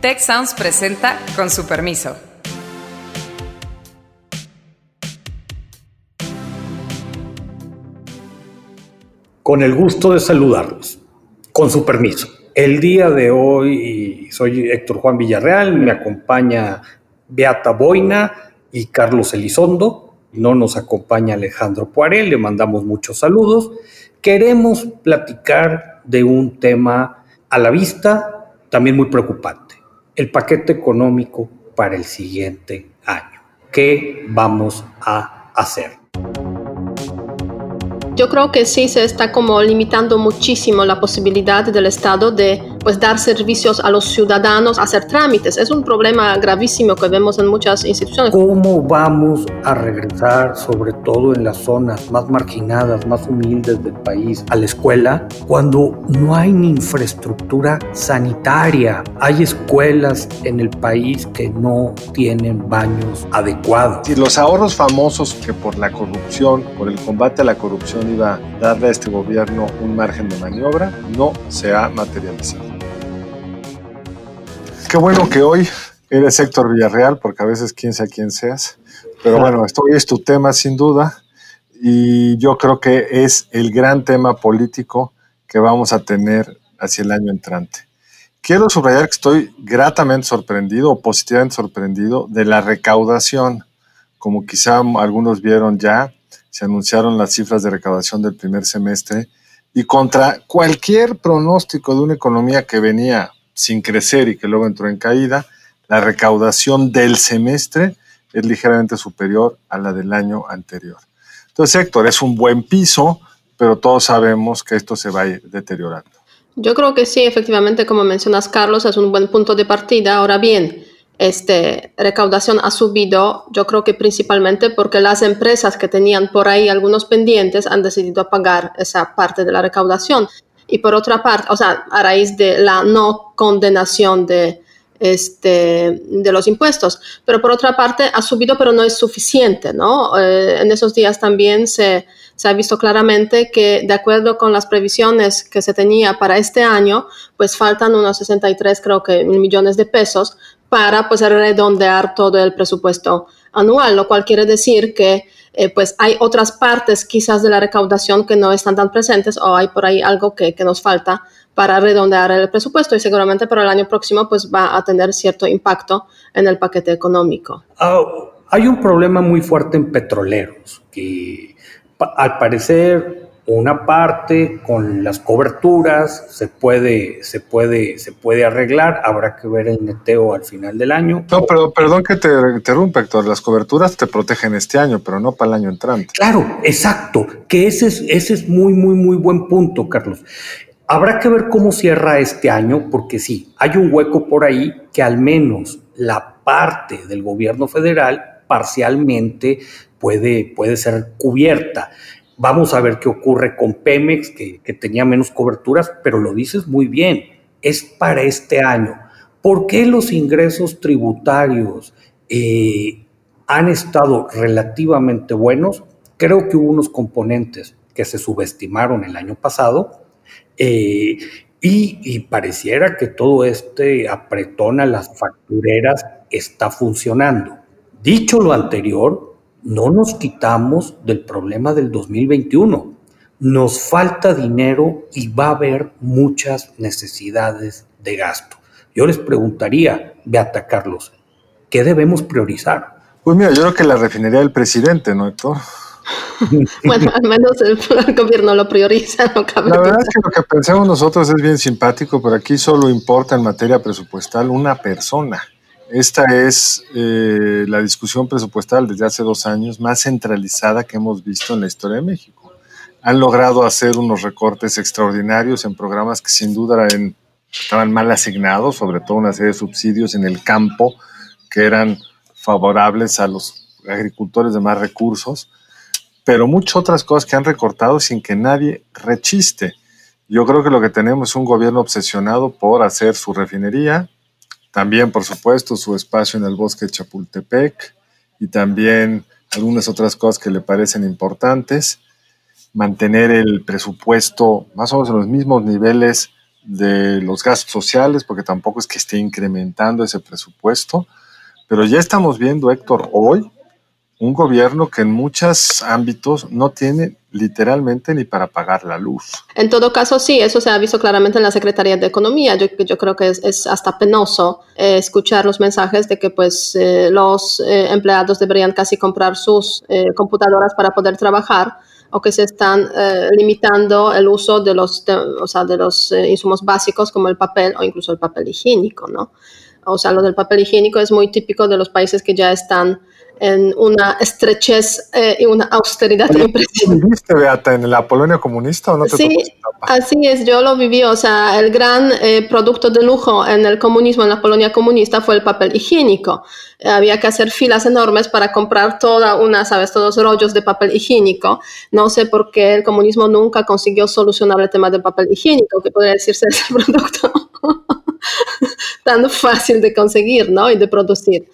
Tech Sounds presenta con su permiso. Con el gusto de saludarlos, con su permiso. El día de hoy soy Héctor Juan Villarreal, me acompaña Beata Boina y Carlos Elizondo. No nos acompaña Alejandro Poirel, le mandamos muchos saludos. Queremos platicar de un tema a la vista, también muy preocupante, el paquete económico para el siguiente año. ¿Qué vamos a hacer? Yo creo que sí se está como limitando muchísimo la posibilidad del Estado de pues dar servicios a los ciudadanos, hacer trámites. Es un problema gravísimo que vemos en muchas instituciones. ¿Cómo vamos a regresar, sobre todo en las zonas más marginadas, más humildes del país, a la escuela cuando no hay ni infraestructura sanitaria? Hay escuelas en el país que no tienen baños adecuados. Y los ahorros famosos que por la corrupción, por el combate a la corrupción iba a darle a este gobierno un margen de maniobra, no se ha materializado. Qué bueno que hoy eres Héctor Villarreal, porque a veces quién sea quién seas. Pero bueno, esto es tu tema sin duda. Y yo creo que es el gran tema político que vamos a tener hacia el año entrante. Quiero subrayar que estoy gratamente sorprendido o positivamente sorprendido de la recaudación. Como quizá algunos vieron ya, se anunciaron las cifras de recaudación del primer semestre y contra cualquier pronóstico de una economía que venía sin crecer y que luego entró en caída, la recaudación del semestre es ligeramente superior a la del año anterior. Entonces, Héctor, es un buen piso, pero todos sabemos que esto se va a ir deteriorando. Yo creo que sí, efectivamente, como mencionas, Carlos, es un buen punto de partida. Ahora bien, este, recaudación ha subido, yo creo que principalmente porque las empresas que tenían por ahí algunos pendientes han decidido pagar esa parte de la recaudación y por otra parte, o sea, a raíz de la no condenación de, este, de los impuestos. Pero por otra parte, ha subido, pero no es suficiente, ¿no? Eh, en esos días también se, se, ha visto claramente que, de acuerdo con las previsiones que se tenía para este año, pues faltan unos 63, creo que, mil millones de pesos para, pues, redondear todo el presupuesto anual, lo cual quiere decir que eh, pues hay otras partes quizás de la recaudación que no están tan presentes o hay por ahí algo que, nos falta para redondear el presupuesto y seguramente para el año próximo pues va a tener cierto impacto en el paquete económico. Ah, hay un problema muy fuerte en petroleros que al parecer una parte con las coberturas se puede, se puede, se puede arreglar. Habrá que ver el neteo al final del año. No, pero perdón que te interrumpa, Héctor. Las coberturas te protegen este año, pero no para el año entrante. Claro, exacto. Que ese es, ese es muy, muy, muy buen punto, Carlos. Habrá que ver cómo cierra este año, porque sí, hay un hueco por ahí que al menos la parte del gobierno federal parcialmente puede, puede ser cubierta. Vamos a ver qué ocurre con Pemex, que, tenía menos coberturas, pero lo dices muy bien, es para este año. ¿Por qué los ingresos tributarios eh, han estado relativamente buenos? Creo que hubo unos componentes que se subestimaron el año pasado eh, y, y, pareciera que todo este apretón a las factureras está funcionando. Dicho lo anterior, no nos quitamos del problema del 2021. Nos falta dinero y va a haber muchas necesidades de gasto. Yo les preguntaría, Beata Carlos, ¿qué debemos priorizar? Pues mira, yo creo que la refinería del presidente, ¿no, Héctor? bueno, al menos el, gobierno lo prioriza. No la verdad es que lo que pensamos nosotros es bien simpático, pero aquí solo importa en materia presupuestal una persona. Esta es eh, la discusión presupuestal desde hace dos años más centralizada que hemos visto en la historia de México. Han logrado hacer unos recortes extraordinarios en programas que sin duda estaban mal asignados, sobre todo una serie de subsidios en el campo que eran favorables a los agricultores de más recursos, pero muchas otras cosas que han recortado sin que nadie rechiste. Yo creo que lo que tenemos es un gobierno obsesionado por hacer su refinería, también, por supuesto, su espacio en el bosque de Chapultepec y también algunas otras cosas que le parecen importantes. Mantener el presupuesto más o menos en los mismos niveles de los gastos sociales, porque tampoco es que esté incrementando ese presupuesto, pero ya estamos viendo, Héctor, hoy un gobierno que en muchos ámbitos no tiene literalmente ni para pagar la luz. En todo caso, sí, eso se ha visto claramente en la Secretaría de Economía. Yo, yo creo que es, hasta penoso eh, escuchar los mensajes de que pues, eh, los eh, empleados deberían casi comprar sus computadoras para poder trabajar o que se están limitando el uso de los, o sea, de los insumos básicos como el papel o incluso el papel higiénico, ¿no? O sea, lo del papel higiénico es muy típico de los países que ya están en una estrechez eh, y una austeridad impresionante. ¿Viviste, Beata, en la Polonia comunista o no te Sí, así es, yo lo viví, o sea, el gran eh, producto de lujo en el comunismo, en la Polonia comunista, fue el papel higiénico. había que hacer filas enormes para comprar toda una, sabes, todos los rollos de papel higiénico. No sé por qué el comunismo nunca consiguió solucionar el tema del papel higiénico, que podría decirse ese producto tan fácil de conseguir, ¿no? Y de producir.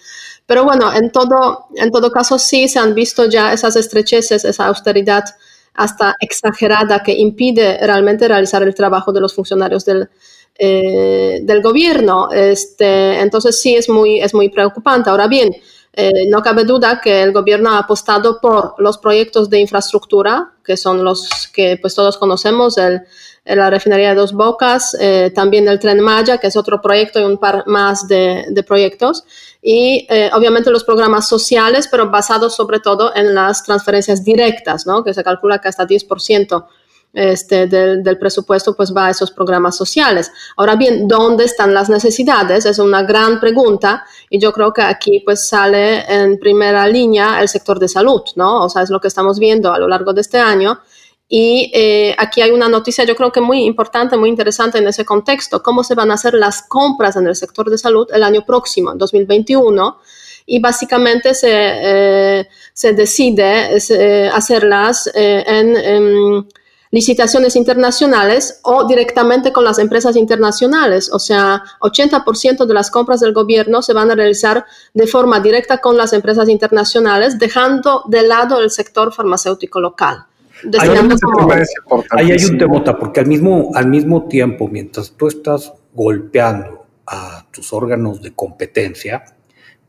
Pero bueno, en todo, en todo caso sí se han visto ya esas estrecheces, esa austeridad hasta exagerada que impide realmente realizar el trabajo de los funcionarios del, eh, del gobierno. Este, entonces sí es muy, es muy preocupante. Ahora bien, eh, no cabe duda que el gobierno ha apostado por los proyectos de infraestructura, que son los que pues todos conocemos, el, la refinería de Dos Bocas, eh, también el Tren Maya, que es otro proyecto y un par más de, proyectos, y eh, obviamente los programas sociales, pero basados sobre todo en las transferencias directas, ¿no? que se calcula que hasta 10% este, del, del, presupuesto pues va a esos programas sociales. Ahora bien, ¿dónde están las necesidades? Es una gran pregunta y yo creo que aquí pues sale en primera línea el sector de salud, ¿no? O sea, es lo que estamos viendo a lo largo de este año y eh, aquí hay una noticia, yo creo que muy importante, muy interesante en ese contexto, cómo se van a hacer las compras en el sector de salud el año próximo, en 2021. Y básicamente se, eh, se decide eh, hacerlas en, en, licitaciones internacionales o directamente con las empresas internacionales. O sea, 80% de las compras del gobierno se van a realizar de forma directa con las empresas internacionales, dejando de lado el sector farmacéutico local. Ahí hay un temota, porque al mismo, al mismo tiempo, mientras tú estás golpeando a tus órganos de competencia,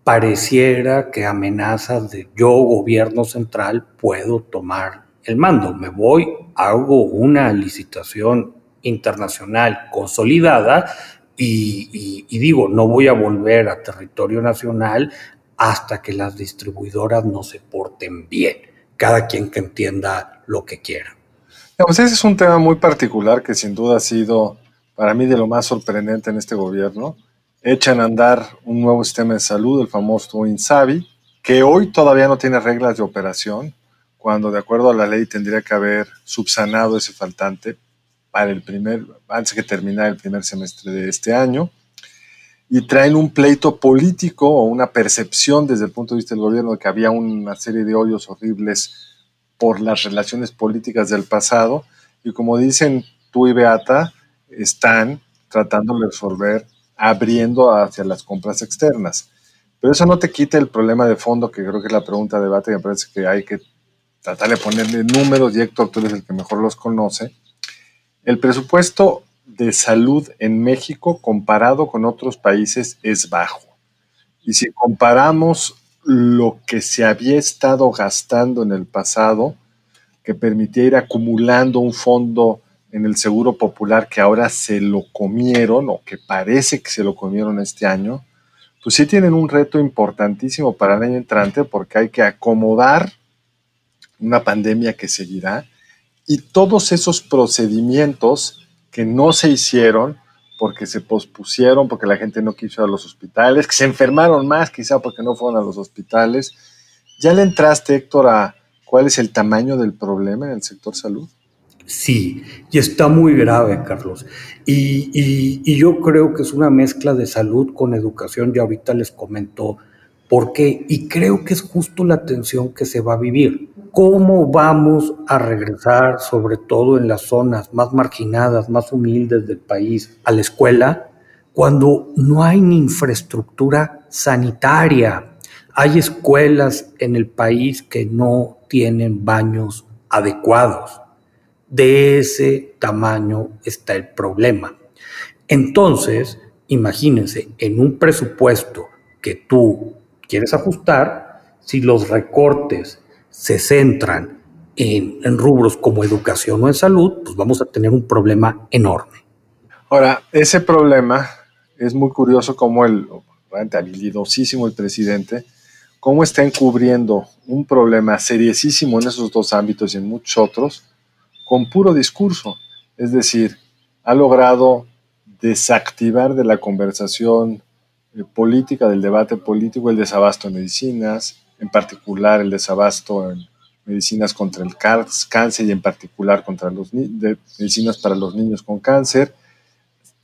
pareciera que amenazas de yo, gobierno central, puedo tomar el mando. Me voy, hago una licitación internacional consolidada y, y, digo, no voy a volver a territorio nacional hasta que las distribuidoras no se porten bien. Cada quien que entienda lo que quiera. ese es un tema muy particular que sin duda ha sido para mí de lo más sorprendente en este gobierno. Echan a andar un nuevo sistema de salud, el famoso INSABI, que hoy todavía no tiene reglas de operación, cuando de acuerdo a la ley tendría que haber subsanado ese faltante para el primer, antes que terminar el primer semestre de este año. Y traen un pleito político o una percepción desde el punto de vista del gobierno de que había una serie de hoyos horribles por las relaciones políticas del pasado y como dicen tú y Beata, están tratando de resolver abriendo hacia las compras externas. Pero eso no te quita el problema de fondo, que creo que es la pregunta de debate, que me parece que hay que tratar de ponerle números, y Héctor, tú eres el que mejor los conoce. El presupuesto de salud en México comparado con otros países es bajo. Y si comparamos lo que se había estado gastando en el pasado, que permitía ir acumulando un fondo en el Seguro Popular que ahora se lo comieron o que parece que se lo comieron este año, pues sí tienen un reto importantísimo para el año entrante porque hay que acomodar una pandemia que seguirá y todos esos procedimientos que no se hicieron porque se pospusieron, porque la gente no quiso ir a los hospitales, que se enfermaron más quizá porque no fueron a los hospitales. ¿Ya le entraste, Héctor, a cuál es el tamaño del problema en el sector salud? Sí, y está muy grave, Carlos. Y, y, yo creo que es una mezcla de salud con educación, ya ahorita les comento por qué, y creo que es justo la tensión que se va a vivir. ¿Cómo vamos a regresar, sobre todo en las zonas más marginadas, más humildes del país, a la escuela cuando no hay infraestructura sanitaria? Hay escuelas en el país que no tienen baños adecuados. De ese tamaño está el problema. Entonces, imagínense, en un presupuesto que tú quieres ajustar, si los recortes se centran en, rubros como educación o en salud, pues vamos a tener un problema enorme. Ahora, ese problema es muy curioso como el habilidosísimo el presidente, cómo está encubriendo un problema seriosísimo en esos dos ámbitos y en muchos otros con puro discurso. Es decir, ha logrado desactivar de la conversación política, del debate político, el desabasto en medicinas, en particular el desabasto en medicinas contra el cáncer y en particular contra los medicinas para los niños con cáncer.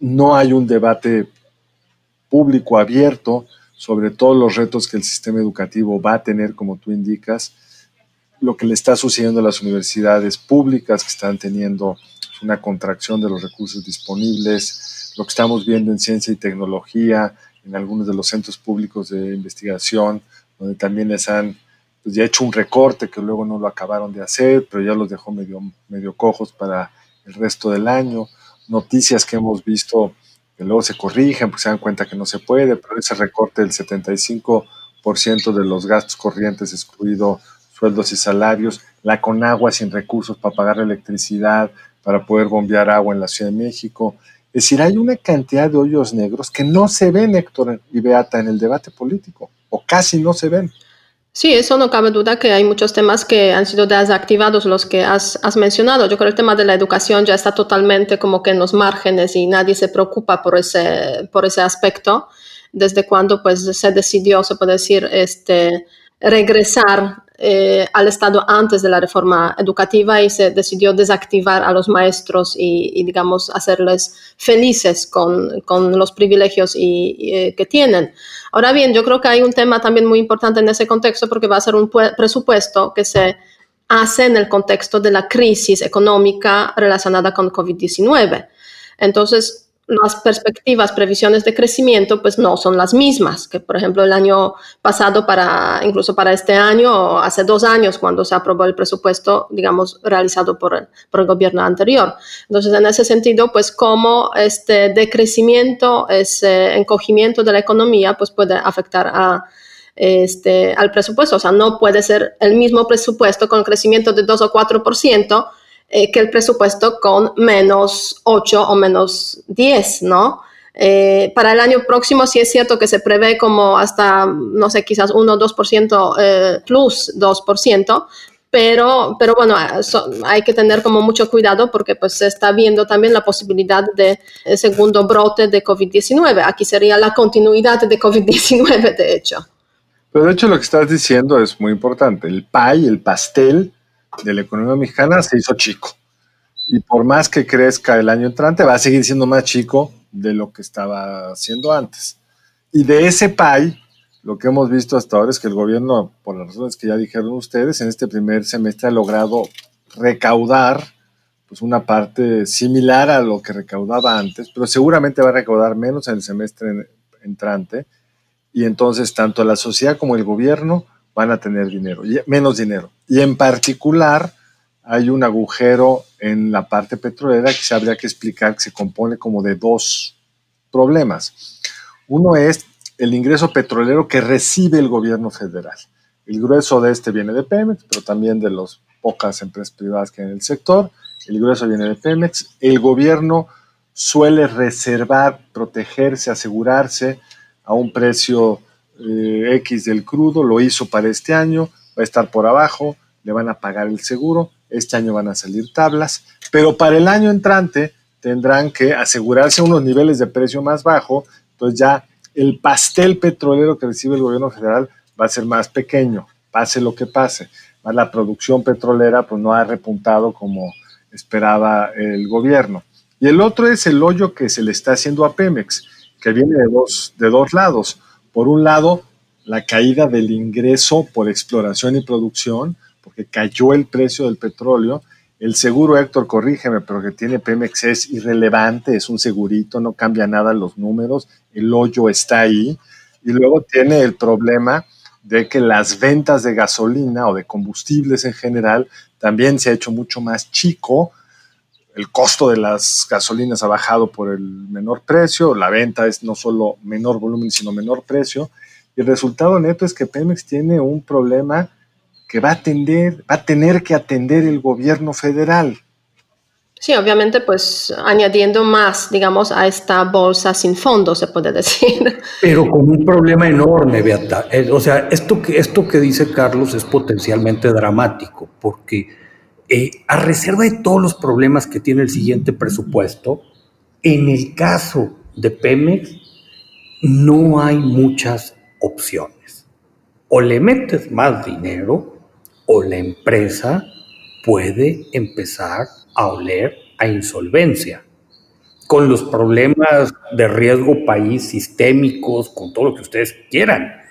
No hay un debate público abierto sobre todos los retos que el sistema educativo va a tener, como tú indicas, lo que le está sucediendo a las universidades públicas que están teniendo una contracción de los recursos disponibles, lo que estamos viendo en ciencia y tecnología, en algunos de los centros públicos de investigación, donde también les han pues, ya hecho un recorte que luego no lo acabaron de hacer, pero ya los dejó medio, medio cojos para el resto del año. Noticias que hemos visto que luego se corrigen porque se dan cuenta que no se puede, pero ese recorte del 75% de los gastos corrientes, excluido sueldos y salarios, la Conagua sin recursos para pagar electricidad, para poder bombear agua en la Ciudad de México. Es decir, hay una cantidad de hoyos negros que no se ven, Héctor y Beata, en el debate político, o casi no se ven. Sí, eso no cabe duda que hay muchos temas que han sido desactivados, los que has, mencionado. Yo creo que el tema de la educación ya está totalmente como que en los márgenes y nadie se preocupa por ese, por ese aspecto. Desde cuando pues se decidió, se puede decir, este, regresar eh, al Estado antes de la reforma educativa y se decidió desactivar a los maestros y, digamos, hacerles felices con, con los privilegios y, eh, que tienen. Ahora bien, yo creo que hay un tema también muy importante en ese contexto porque va a ser un presupuesto que se hace en el contexto de la crisis económica relacionada con COVID-19. Entonces, las perspectivas, previsiones de crecimiento, pues no son las mismas que, por ejemplo, el año pasado para, incluso para este año o hace dos años cuando se aprobó el presupuesto, digamos, realizado por el, por el gobierno anterior. Entonces, en ese sentido, pues como este decrecimiento, ese encogimiento de la economía, pues puede afectar a, este, al presupuesto. O sea, no puede ser el mismo presupuesto con crecimiento de 2 o 4%, eh, que el presupuesto con menos 8 o menos 10, ¿no? Eh, para el año próximo sí es cierto que se prevé como hasta, no sé, quizás 1 o 2% eh, plus 2%, pero, pero bueno, hay que tener como mucho cuidado porque pues se está viendo también la posibilidad de segundo brote de COVID-19. Aquí sería la continuidad de COVID-19, de hecho. Pero de hecho lo que estás diciendo es muy importante. El pie, el pastel, de la economía mexicana se hizo chico. Y por más que crezca el año entrante, va a seguir siendo más chico de lo que estaba haciendo antes. Y de ese PAI, lo que hemos visto hasta ahora es que el gobierno, por las razones que ya dijeron ustedes, en este primer semestre ha logrado recaudar pues una parte similar a lo que recaudaba antes, pero seguramente va a recaudar menos en el semestre entrante. Y entonces tanto la sociedad como el gobierno van a tener dinero, menos dinero. Y en particular hay un agujero en la parte petrolera que se habría que explicar que se compone como de dos problemas. Uno es el ingreso petrolero que recibe el gobierno federal. El grueso de este viene de Pemex, pero también de las pocas empresas privadas que hay en el sector. El grueso viene de Pemex. El gobierno suele reservar, protegerse, asegurarse a un precio eh, X del crudo, lo hizo para este año, va a estar por abajo, le van a pagar el seguro, este año van a salir tablas, pero para el año entrante tendrán que asegurarse unos niveles de precio más bajo, entonces ya el pastel petrolero que recibe el gobierno federal va a ser más pequeño, pase lo que pase. la producción petrolera pues no ha repuntado como esperaba el gobierno. Y el otro es el hoyo que se le está haciendo a Pemex, que viene de dos, de dos lados. Por un lado, la caída del ingreso por exploración y producción, porque cayó el precio del petróleo. El seguro, Héctor, corrígeme, pero que tiene Pemex es irrelevante, es un segurito, no cambia nada los números, el hoyo está ahí. Y luego tiene el problema de que las ventas de gasolina o de combustibles en general también se ha hecho mucho más chico el costo de las gasolinas ha bajado por el menor precio, la venta es no solo menor volumen, sino menor precio, y el resultado neto es que Pemex tiene un problema que va a, atender, va a tener que atender el gobierno federal. Sí, obviamente, pues añadiendo más, digamos, a esta bolsa sin fondo, se puede decir. Pero con un problema enorme, Beata. Eh, o sea, esto que, esto que dice Carlos es potencialmente dramático, porque eh, a reserva de todos los problemas que tiene el siguiente presupuesto, en el caso de Pemex, no hay muchas opciones. O le metes más dinero, o la empresa puede empezar a oler a insolvencia, con los problemas de riesgo país sistémicos, con todo lo que ustedes quieran.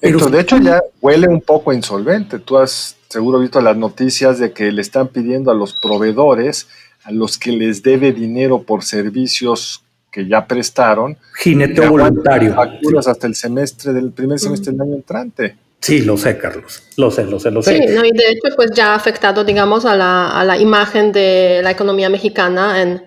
Pero de hecho ya huele un poco insolvente. Tú has seguro visto las noticias de que le están pidiendo a los proveedores, a los que les debe dinero por servicios que ya prestaron, jinete voluntario. Facturas hasta el semestre del primer semestre del año entrante. Sí, lo sé, Carlos. Lo sé, lo sé, lo sé. Sí, no, y de hecho, pues ya ha afectado, digamos, a la, a la imagen de la economía mexicana en,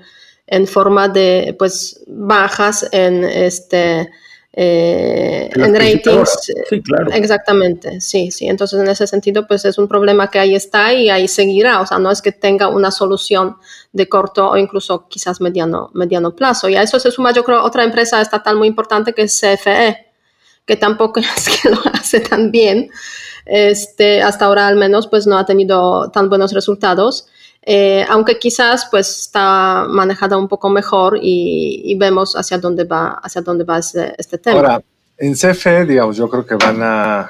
en forma de, pues, bajas en este. Eh, en ratings. Sí, claro. Exactamente, sí, sí. Entonces, en ese sentido, pues es un problema que ahí está y ahí seguirá. O sea, no es que tenga una solución de corto o incluso quizás mediano, mediano plazo. Y a eso se suma, yo creo, otra empresa estatal muy importante que es CFE que tampoco es que lo hace tan bien. Este, hasta ahora al menos pues no ha tenido tan buenos resultados. Eh, aunque quizás pues está manejada un poco mejor y, vemos hacia dónde va, hacia dónde va este, este, tema. Ahora, en CFE, digamos, yo creo que van a,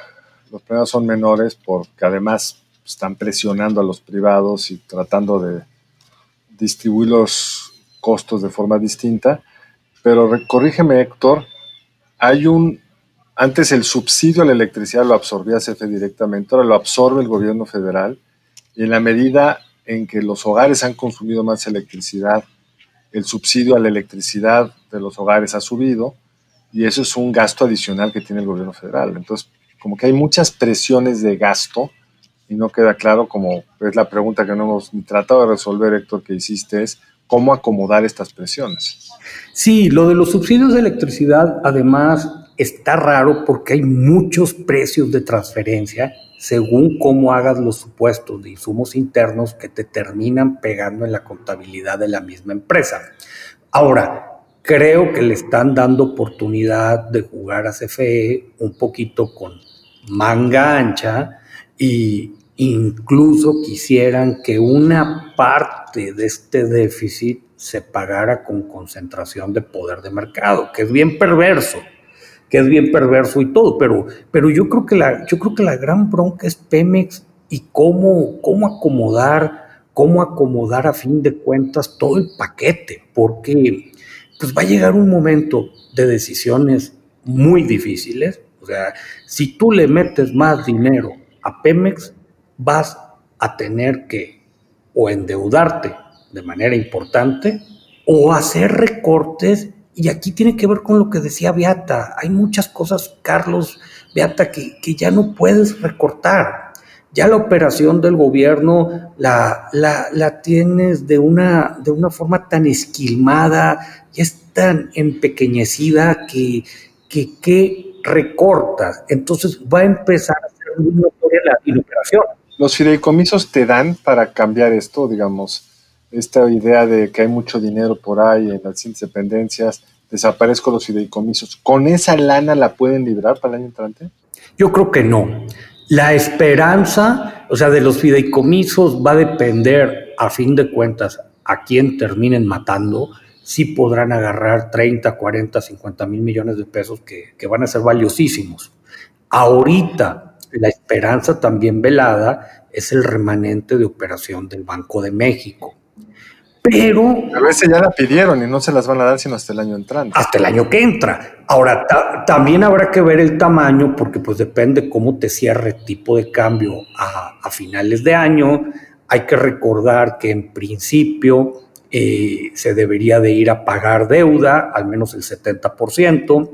los problemas son menores porque además están presionando a los privados y tratando de distribuir los costos de forma distinta. Pero corrígeme, Héctor, hay un antes el subsidio a la electricidad lo absorbía CFE directamente, ahora lo absorbe el gobierno federal y en la medida en que los hogares han consumido más electricidad, el subsidio a la electricidad de los hogares ha subido y eso es un gasto adicional que tiene el gobierno federal. Entonces, como que hay muchas presiones de gasto y no queda claro, como es la pregunta que no hemos tratado de resolver, Héctor, que hiciste, es cómo acomodar estas presiones. Sí, lo de los subsidios de electricidad, además, está raro porque hay muchos precios de transferencia según cómo hagas los supuestos de insumos internos que te terminan pegando en la contabilidad de la misma empresa. Ahora, creo que le están dando oportunidad de jugar a CFE un poquito con manga ancha y incluso quisieran que una parte de este déficit se pagara con concentración de poder de mercado, que es bien perverso que es bien perverso y todo, pero, pero yo, creo que la, yo creo que la gran bronca es Pemex y cómo, cómo acomodar, cómo acomodar a fin de cuentas todo el paquete, porque pues va a llegar un momento de decisiones muy difíciles. O sea, si tú le metes más dinero a Pemex, vas a tener que o endeudarte de manera importante o hacer recortes y aquí tiene que ver con lo que decía Beata. Hay muchas cosas, Carlos, Beata, que, ya no puedes recortar. Ya la operación del gobierno la, la, tienes de una, de una forma tan esquilmada, ya es tan empequeñecida que, que, que recortas. Entonces va a empezar a ser muy notoria la, la operación. ¿Los fideicomisos te dan para cambiar esto, digamos? Esta idea de que hay mucho dinero por ahí en las independencias, desaparezco los fideicomisos, ¿con esa lana la pueden librar para el año entrante? Yo creo que no. La esperanza, o sea, de los fideicomisos va a depender, a fin de cuentas, a quién terminen matando, si podrán agarrar 30, 40, 50 mil millones de pesos que, que van a ser valiosísimos. Ahorita, la esperanza también velada es el remanente de operación del Banco de México pero... A veces ya la pidieron y no se las van a dar sino hasta el año entrante. Hasta el año que entra. Ahora, también habrá que ver el tamaño porque pues depende cómo te cierre el tipo de cambio a, finales de año. Hay que recordar que en principio eh, se debería de ir a pagar deuda, al menos el 70%.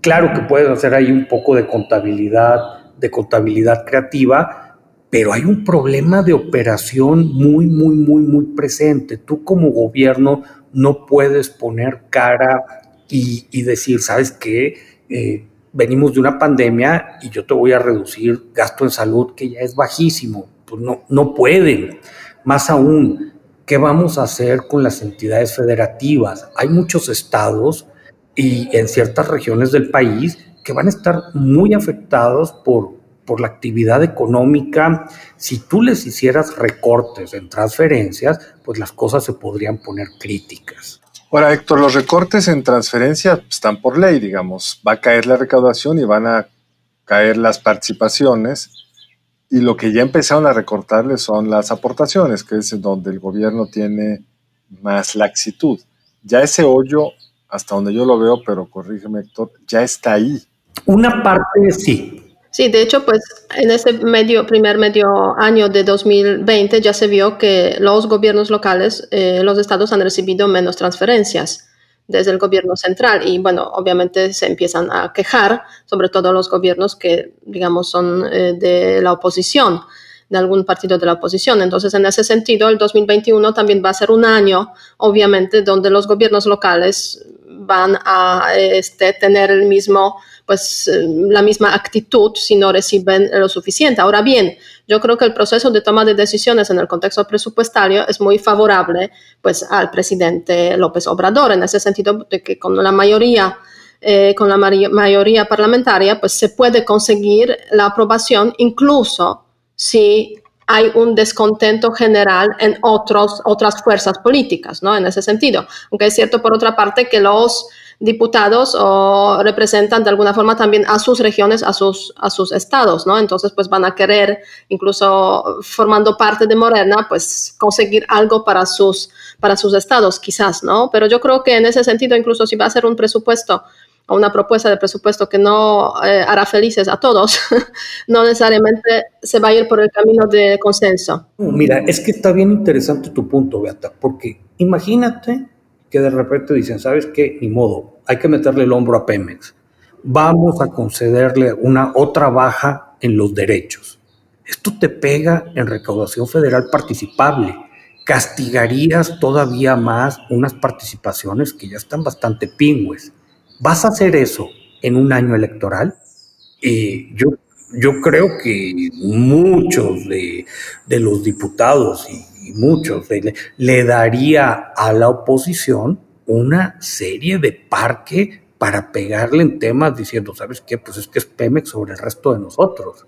Claro que puedes hacer ahí un poco de contabilidad, de contabilidad creativa, pero hay un problema de operación muy, muy, muy, muy presente. Tú como gobierno no puedes poner cara y, decir, ¿sabes qué? Eh, venimos de una pandemia y yo te voy a reducir gasto en salud que ya es bajísimo. Pues no, no pueden. Más aún, ¿qué vamos a hacer con las entidades federativas? Hay muchos estados y en ciertas regiones del país que van a estar muy afectados por, por la actividad económica. Si tú les hicieras recortes en transferencias, pues las cosas se podrían poner críticas. Ahora, Héctor, los recortes en transferencias están por ley, digamos. Va a caer la recaudación y van a caer las participaciones. Y lo que ya empezaron a recortarles son las aportaciones, que es donde el gobierno tiene más laxitud. Ya ese hoyo, hasta donde yo lo veo, pero corrígeme Héctor, ya está ahí. Una parte sí. Sí, de hecho, pues en ese medio, primer medio año de 2020 ya se vio que los gobiernos locales, eh, los estados han recibido menos transferencias desde el gobierno central y bueno, obviamente se empiezan a quejar, sobre todo los gobiernos que, digamos, son eh, de la oposición, de algún partido de la oposición. Entonces, en ese sentido, el 2021 también va a ser un año, obviamente, donde los gobiernos locales van a este, tener el mismo pues eh, la misma actitud si no reciben lo suficiente. Ahora bien, yo creo que el proceso de toma de decisiones en el contexto presupuestario es muy favorable pues al presidente López Obrador en ese sentido de que con la mayoría eh, con la mayoría parlamentaria pues se puede conseguir la aprobación incluso si hay un descontento general en otros, otras fuerzas políticas, ¿no? En ese sentido. Aunque es cierto, por otra parte, que los diputados representan de alguna forma también a sus regiones, a sus, a sus estados, ¿no? Entonces, pues van a querer, incluso formando parte de Morena, pues conseguir algo para sus, para sus estados, quizás, ¿no? Pero yo creo que en ese sentido, incluso si va a ser un presupuesto o una propuesta de presupuesto que no eh, hará felices a todos, no necesariamente se va a ir por el camino de consenso. Mira, es que está bien interesante tu punto, Beata, porque imagínate que de repente dicen, ¿sabes qué? Ni modo, hay que meterle el hombro a Pemex. Vamos a concederle una otra baja en los derechos. Esto te pega en recaudación federal participable. Castigarías todavía más unas participaciones que ya están bastante pingües. ¿Vas a hacer eso en un año electoral? Y yo, yo creo que muchos de, de los diputados y muchos, le, daría a la oposición una serie de parque para pegarle en temas diciendo, ¿sabes qué? Pues es que es Pemex sobre el resto de nosotros.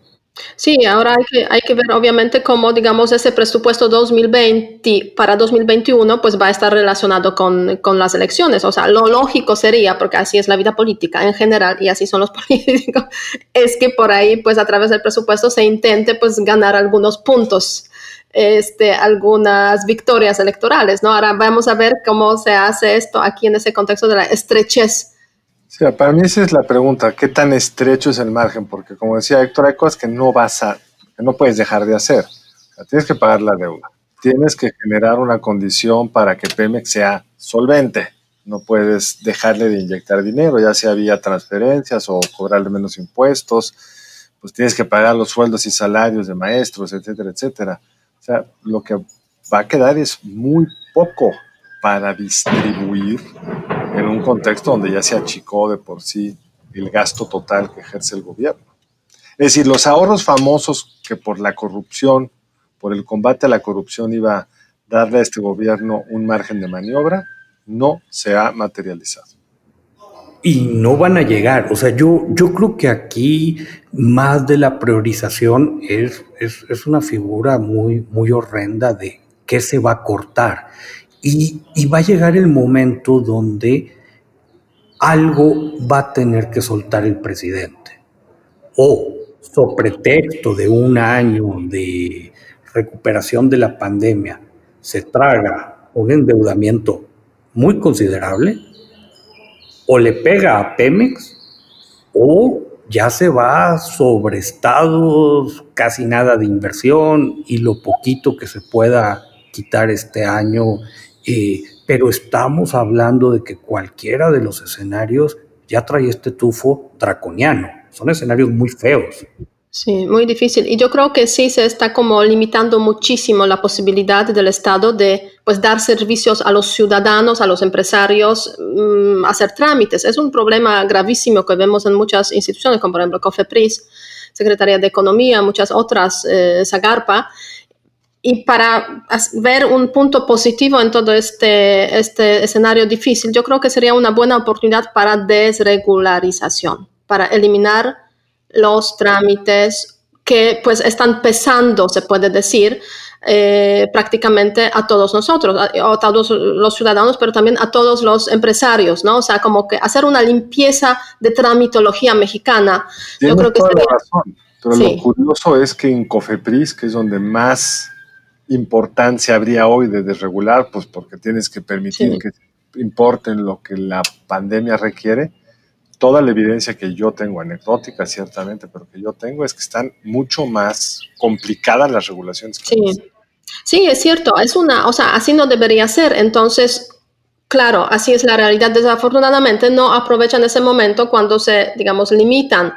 Sí, ahora hay que, ver obviamente cómo, digamos, ese presupuesto 2020 para 2021 pues va a estar relacionado con, con, las elecciones. O sea, lo lógico sería, porque así es la vida política en general y así son los políticos, es que por ahí pues a través del presupuesto se intente pues ganar algunos puntos este, algunas victorias electorales, ¿no? Ahora vamos a ver cómo se hace esto aquí en ese contexto de la estrechez. Sí, para mí esa es la pregunta, ¿qué tan estrecho es el margen? Porque como decía Héctor, hay cosas que no vas a, que no puedes dejar de hacer. tienes que pagar la deuda, tienes que generar una condición para que Pemex sea solvente. No puedes dejarle de inyectar dinero, ya sea vía transferencias o cobrarle menos impuestos, pues tienes que pagar los sueldos y salarios de maestros, etcétera, etcétera. O sea, lo que va a quedar es muy poco para distribuir en un contexto donde ya se achicó de por sí el gasto total que ejerce el gobierno. Es decir, los ahorros famosos que por la corrupción, por el combate a la corrupción iba a darle a este gobierno un margen de maniobra, no se ha materializado y no van a llegar. O sea, yo, yo creo que aquí más de la priorización es, es, una figura muy, muy horrenda de qué se va a cortar. Y, va a llegar el momento donde algo va a tener que soltar el presidente. O, sobre pretexto de un año de recuperación de la pandemia, se traga un endeudamiento muy considerable, o le pega a Pemex o ya se va sobre estados, casi nada de inversión y lo poquito que se pueda quitar este año. Eh, pero estamos hablando de que cualquiera de los escenarios ya trae este tufo draconiano. Son escenarios muy feos. Sí, muy difícil. Y yo creo que sí se está como limitando muchísimo la posibilidad del Estado de pues dar servicios a los ciudadanos, a los empresarios, mm, hacer trámites. Es un problema gravísimo que vemos en muchas instituciones, como por ejemplo COFEPRIS, Secretaría de Economía, muchas otras, eh, Zagarpa. Y para ver un punto positivo en todo este, este escenario difícil, yo creo que sería una buena oportunidad para desregularización, para eliminar los trámites que pues están pesando, se puede decir, eh, prácticamente a todos nosotros, a, todos los ciudadanos, pero también a todos los empresarios, ¿no? O sea, como que hacer una limpieza de tramitología mexicana. yo creo que sería... razón, pero lo curioso es que en COFEPRIS, que es donde más importancia habría hoy de desregular, pues porque tienes que permitir que importen lo que la pandemia requiere, toda la evidencia que yo tengo, anecdótica ciertamente, pero que yo tengo, es que están mucho más complicadas las regulaciones. sí. sí, es cierto, es una, o sea, así no debería ser. Entonces, claro, así es la realidad. Desafortunadamente no aprovechan ese momento cuando se, digamos, limitan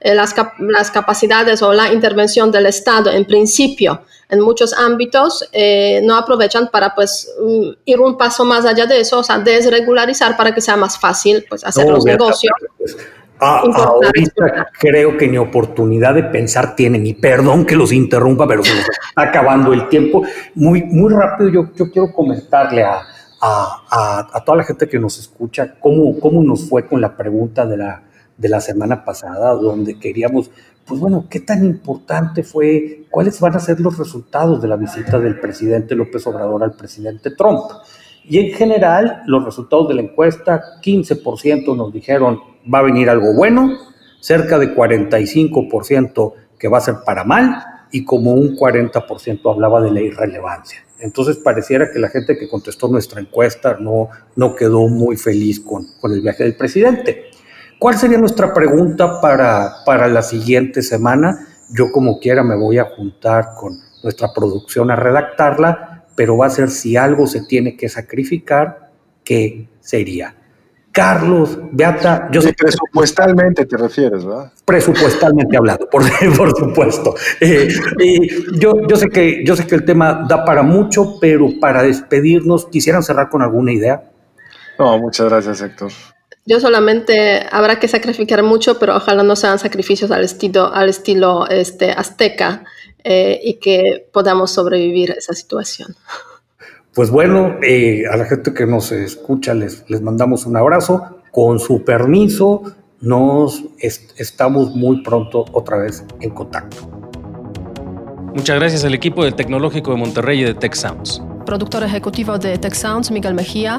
eh, las, las, capacidades o la intervención del Estado en principio en muchos ámbitos eh, no aprovechan para pues mm, ir un paso más allá de eso, o sea, desregularizar para que sea más fácil pues hacer los negocios. Pues, ah, ahorita creo que ni oportunidad de pensar tienen, y perdón que los interrumpa, pero se nos está acabando el tiempo. Muy, muy rápido, yo, yo quiero comentarle a, a, a, toda la gente que nos escucha cómo, cómo nos fue con la pregunta de la, de la semana pasada, donde queríamos pues bueno, ¿qué tan importante fue? ¿Cuáles van a ser los resultados de la visita del presidente López Obrador al presidente Trump? Y en general, los resultados de la encuesta, 15% nos dijeron va a venir algo bueno, cerca de 45% que va a ser para mal y como un 40% hablaba de la irrelevancia. Entonces pareciera que la gente que contestó nuestra encuesta no, no quedó muy feliz con, con el viaje del presidente. ¿Cuál sería nuestra pregunta para, para la siguiente semana? Yo como quiera me voy a juntar con nuestra producción a redactarla, pero va a ser si algo se tiene que sacrificar, ¿qué sería? Carlos, Beata, yo sé presupuestalmente te refieres, ¿verdad? Presupuestalmente hablando, por, por supuesto. Eh, yo, yo, sé que, yo sé que el tema da para mucho, pero para despedirnos, ¿quisieran cerrar con alguna idea? No, muchas gracias, Héctor. Yo solamente habrá que sacrificar mucho, pero ojalá no sean sacrificios al estilo, al estilo este, azteca eh, y que podamos sobrevivir a esa situación. Pues bueno, eh, a la gente que nos escucha les, les mandamos un abrazo. Con su permiso, nos estamos muy pronto otra vez en contacto. Muchas gracias al equipo del Tecnológico de Monterrey y de Tech Sounds. Productor ejecutivo de Tech Sounds, Miguel Mejía